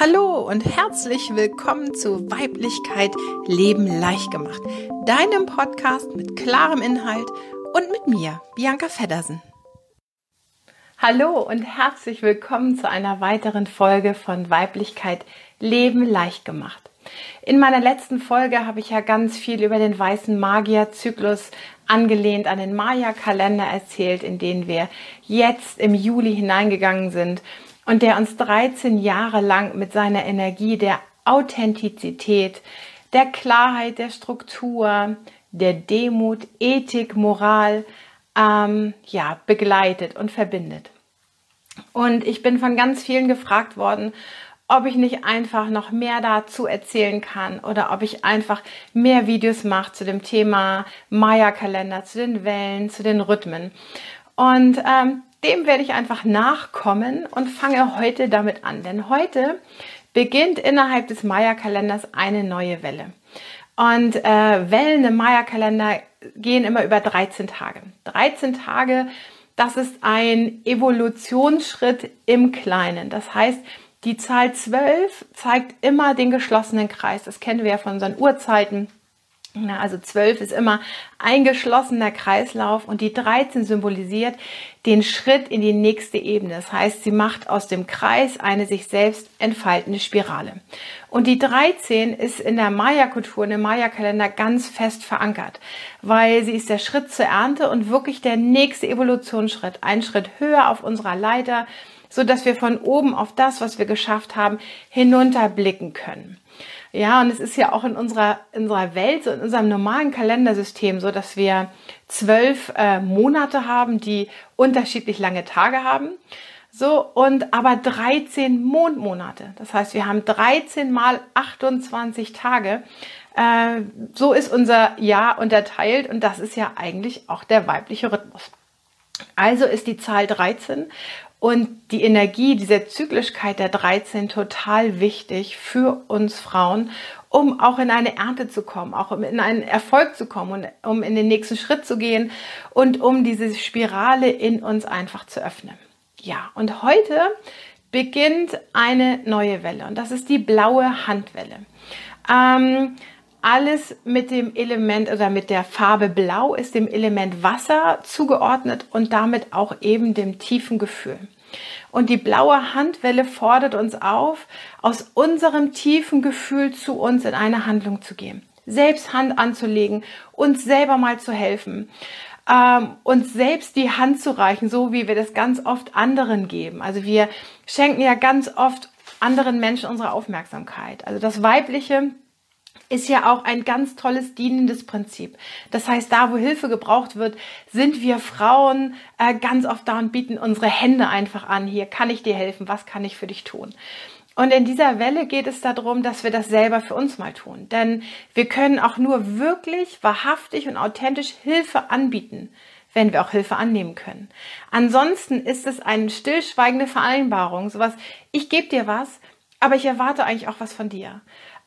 Hallo und herzlich willkommen zu Weiblichkeit Leben leicht gemacht, deinem Podcast mit klarem Inhalt und mit mir, Bianca Feddersen. Hallo und herzlich willkommen zu einer weiteren Folge von Weiblichkeit Leben leicht gemacht. In meiner letzten Folge habe ich ja ganz viel über den weißen Magierzyklus angelehnt an den Maya-Kalender erzählt, in den wir jetzt im Juli hineingegangen sind und der uns 13 Jahre lang mit seiner Energie der Authentizität, der Klarheit der Struktur, der Demut, Ethik, Moral, ähm, ja, begleitet und verbindet. Und ich bin von ganz vielen gefragt worden, ob ich nicht einfach noch mehr dazu erzählen kann oder ob ich einfach mehr Videos mache zu dem Thema Maya-Kalender, zu den Wellen, zu den Rhythmen. Und ähm, dem werde ich einfach nachkommen und fange heute damit an. Denn heute beginnt innerhalb des Maya-Kalenders eine neue Welle. Und äh, Wellen im Maya-Kalender gehen immer über 13 Tage. 13 Tage, das ist ein Evolutionsschritt im Kleinen. Das heißt, die Zahl 12 zeigt immer den geschlossenen Kreis. Das kennen wir ja von unseren Urzeiten. Also 12 ist immer ein geschlossener Kreislauf und die 13 symbolisiert den Schritt in die nächste Ebene. Das heißt, sie macht aus dem Kreis eine sich selbst entfaltende Spirale. Und die 13 ist in der Maya-Kultur, in dem Maya-Kalender ganz fest verankert, weil sie ist der Schritt zur Ernte und wirklich der nächste Evolutionsschritt, ein Schritt höher auf unserer Leiter, so dass wir von oben auf das, was wir geschafft haben, hinunterblicken können. Ja, und es ist ja auch in unserer, in unserer Welt, so in unserem normalen Kalendersystem so, dass wir zwölf äh, Monate haben, die unterschiedlich lange Tage haben. So, und aber 13 Mondmonate. Das heißt, wir haben 13 mal 28 Tage. Äh, so ist unser Jahr unterteilt und das ist ja eigentlich auch der weibliche Rhythmus. Also ist die Zahl 13 und die Energie dieser Zyklischkeit der 13 total wichtig für uns Frauen, um auch in eine Ernte zu kommen, auch um in einen Erfolg zu kommen und um in den nächsten Schritt zu gehen und um diese Spirale in uns einfach zu öffnen. Ja, und heute beginnt eine neue Welle und das ist die blaue Handwelle. Ähm, alles mit dem Element oder mit der Farbe Blau ist dem Element Wasser zugeordnet und damit auch eben dem tiefen Gefühl. Und die blaue Handwelle fordert uns auf, aus unserem tiefen Gefühl zu uns in eine Handlung zu gehen. Selbst Hand anzulegen, uns selber mal zu helfen, ähm, uns selbst die Hand zu reichen, so wie wir das ganz oft anderen geben. Also wir schenken ja ganz oft anderen Menschen unsere Aufmerksamkeit. Also das Weibliche ist ja auch ein ganz tolles dienendes Prinzip. Das heißt, da wo Hilfe gebraucht wird, sind wir Frauen äh, ganz oft da und bieten unsere Hände einfach an. Hier kann ich dir helfen, was kann ich für dich tun? Und in dieser Welle geht es darum, dass wir das selber für uns mal tun. Denn wir können auch nur wirklich, wahrhaftig und authentisch Hilfe anbieten, wenn wir auch Hilfe annehmen können. Ansonsten ist es eine stillschweigende Vereinbarung, sowas, ich gebe dir was, aber ich erwarte eigentlich auch was von dir.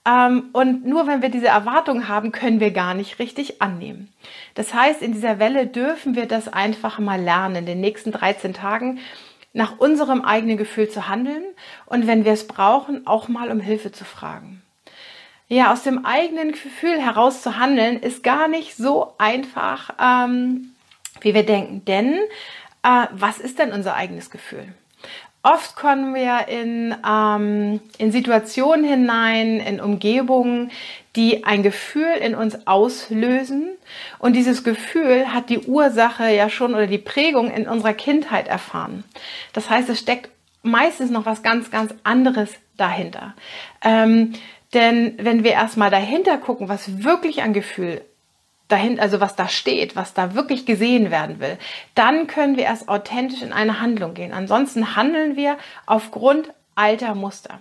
Ähm, und nur wenn wir diese Erwartung haben, können wir gar nicht richtig annehmen. Das heißt, in dieser Welle dürfen wir das einfach mal lernen, in den nächsten 13 Tagen nach unserem eigenen Gefühl zu handeln und wenn wir es brauchen, auch mal um Hilfe zu fragen. Ja, aus dem eigenen Gefühl heraus zu handeln, ist gar nicht so einfach, ähm, wie wir denken. Denn äh, was ist denn unser eigenes Gefühl? Oft kommen wir in, ähm, in Situationen hinein, in Umgebungen, die ein Gefühl in uns auslösen. Und dieses Gefühl hat die Ursache ja schon oder die Prägung in unserer Kindheit erfahren. Das heißt, es steckt meistens noch was ganz, ganz anderes dahinter. Ähm, denn wenn wir erstmal dahinter gucken, was wirklich ein Gefühl dahin, also was da steht, was da wirklich gesehen werden will, dann können wir erst authentisch in eine Handlung gehen. Ansonsten handeln wir aufgrund alter Muster.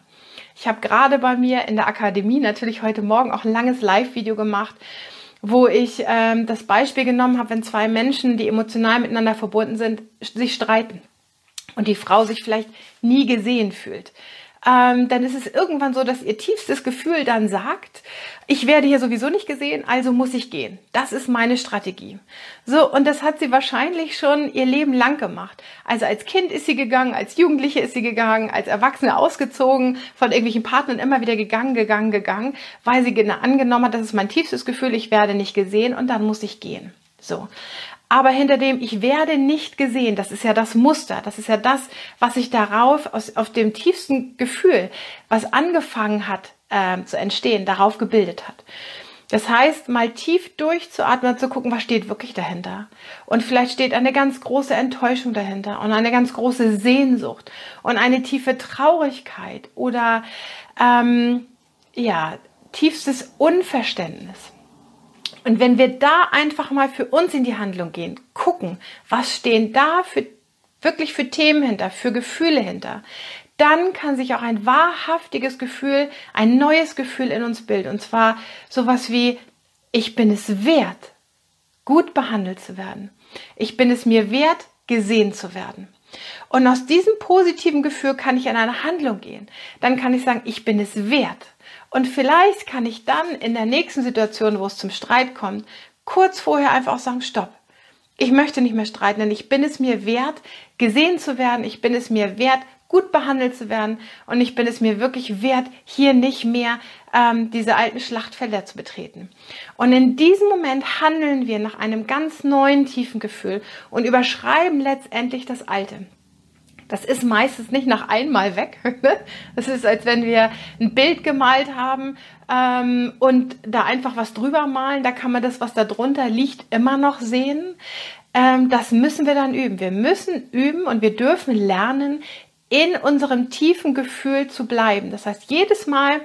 Ich habe gerade bei mir in der Akademie natürlich heute Morgen auch ein langes Live-Video gemacht, wo ich ähm, das Beispiel genommen habe, wenn zwei Menschen, die emotional miteinander verbunden sind, sich streiten und die Frau sich vielleicht nie gesehen fühlt. Ähm, dann ist es irgendwann so, dass ihr tiefstes Gefühl dann sagt, ich werde hier sowieso nicht gesehen, also muss ich gehen. Das ist meine Strategie. So, und das hat sie wahrscheinlich schon ihr Leben lang gemacht. Also als Kind ist sie gegangen, als Jugendliche ist sie gegangen, als Erwachsene ausgezogen, von irgendwelchen Partnern immer wieder gegangen, gegangen, gegangen, weil sie angenommen hat, das ist mein tiefstes Gefühl, ich werde nicht gesehen und dann muss ich gehen. So aber hinter dem ich werde nicht gesehen, das ist ja das Muster, das ist ja das, was sich darauf aus, auf dem tiefsten Gefühl, was angefangen hat äh, zu entstehen, darauf gebildet hat. Das heißt, mal tief durchzuatmen zu gucken, was steht wirklich dahinter. Und vielleicht steht eine ganz große Enttäuschung dahinter und eine ganz große Sehnsucht und eine tiefe Traurigkeit oder ähm, ja tiefstes Unverständnis. Und wenn wir da einfach mal für uns in die Handlung gehen, gucken, was stehen da für wirklich für Themen hinter, für Gefühle hinter, dann kann sich auch ein wahrhaftiges Gefühl, ein neues Gefühl in uns bilden. Und zwar sowas wie, ich bin es wert, gut behandelt zu werden. Ich bin es mir wert, gesehen zu werden. Und aus diesem positiven Gefühl kann ich in eine Handlung gehen. Dann kann ich sagen, ich bin es wert. Und vielleicht kann ich dann in der nächsten Situation, wo es zum Streit kommt, kurz vorher einfach auch sagen, stopp. Ich möchte nicht mehr streiten, denn ich bin es mir wert, gesehen zu werden. Ich bin es mir wert, gut behandelt zu werden. Und ich bin es mir wirklich wert, hier nicht mehr ähm, diese alten Schlachtfelder zu betreten. Und in diesem Moment handeln wir nach einem ganz neuen tiefen Gefühl und überschreiben letztendlich das Alte. Das ist meistens nicht nach einmal weg. Ne? Das ist, als wenn wir ein Bild gemalt haben ähm, und da einfach was drüber malen. Da kann man das, was da drunter liegt, immer noch sehen. Ähm, das müssen wir dann üben. Wir müssen üben und wir dürfen lernen, in unserem tiefen Gefühl zu bleiben. Das heißt, jedes Mal,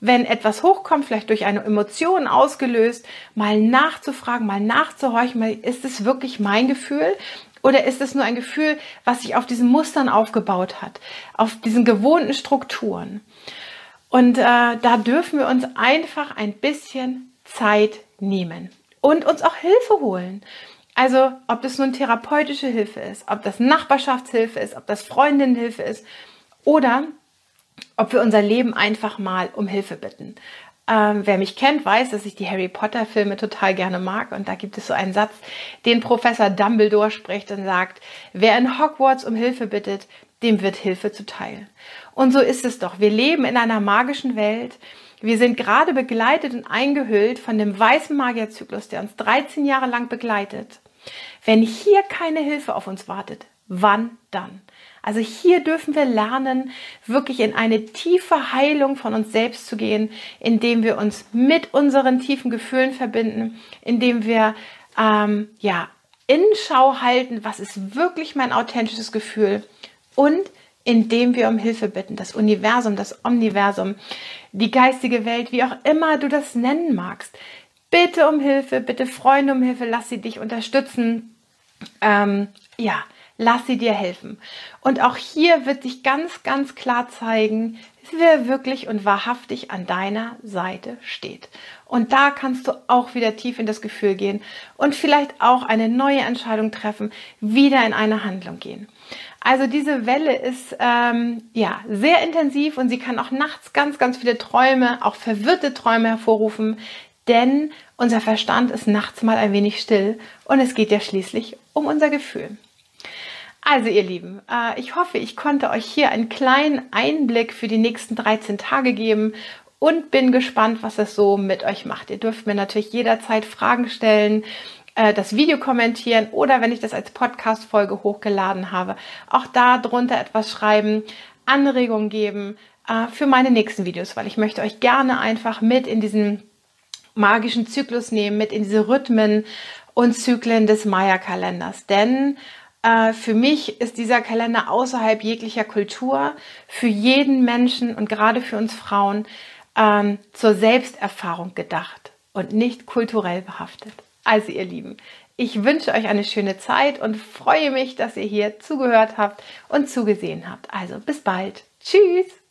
wenn etwas hochkommt, vielleicht durch eine Emotion ausgelöst, mal nachzufragen, mal nachzuhorchen, mal, ist es wirklich mein Gefühl oder ist es nur ein Gefühl, was sich auf diesen Mustern aufgebaut hat, auf diesen gewohnten Strukturen? Und äh, da dürfen wir uns einfach ein bisschen Zeit nehmen und uns auch Hilfe holen. Also ob das nun therapeutische Hilfe ist, ob das Nachbarschaftshilfe ist, ob das Freundinnenhilfe ist oder ob wir unser Leben einfach mal um Hilfe bitten. Ähm, wer mich kennt, weiß, dass ich die Harry Potter Filme total gerne mag. Und da gibt es so einen Satz, den Professor Dumbledore spricht und sagt, wer in Hogwarts um Hilfe bittet, dem wird Hilfe zuteil. Und so ist es doch. Wir leben in einer magischen Welt. Wir sind gerade begleitet und eingehüllt von dem weißen Magierzyklus, der uns 13 Jahre lang begleitet. Wenn hier keine Hilfe auf uns wartet, wann dann? Also hier dürfen wir lernen, wirklich in eine tiefe Heilung von uns selbst zu gehen, indem wir uns mit unseren tiefen Gefühlen verbinden, indem wir ähm, ja in Schau halten, was ist wirklich mein authentisches Gefühl und indem wir um Hilfe bitten, das Universum, das Omniversum, die geistige Welt, wie auch immer du das nennen magst. Bitte um Hilfe, bitte Freunde um Hilfe, lass sie dich unterstützen. Ähm, ja, lass sie dir helfen. Und auch hier wird sich ganz, ganz klar zeigen, wer wirklich und wahrhaftig an deiner Seite steht. Und da kannst du auch wieder tief in das Gefühl gehen und vielleicht auch eine neue Entscheidung treffen, wieder in eine Handlung gehen. Also diese Welle ist ähm, ja sehr intensiv und sie kann auch nachts ganz, ganz viele Träume, auch verwirrte Träume hervorrufen, denn unser Verstand ist nachts mal ein wenig still und es geht ja schließlich um unser Gefühl. Also ihr Lieben, äh, ich hoffe, ich konnte euch hier einen kleinen Einblick für die nächsten 13 Tage geben und bin gespannt, was es so mit euch macht. Ihr dürft mir natürlich jederzeit Fragen stellen, äh, das Video kommentieren oder wenn ich das als Podcast-Folge hochgeladen habe, auch da drunter etwas schreiben, Anregungen geben äh, für meine nächsten Videos, weil ich möchte euch gerne einfach mit in diesen magischen Zyklus nehmen, mit in diese Rhythmen und Zyklen des Maya-Kalenders. Denn für mich ist dieser Kalender außerhalb jeglicher Kultur, für jeden Menschen und gerade für uns Frauen ähm, zur Selbsterfahrung gedacht und nicht kulturell behaftet. Also ihr Lieben, ich wünsche euch eine schöne Zeit und freue mich, dass ihr hier zugehört habt und zugesehen habt. Also bis bald. Tschüss.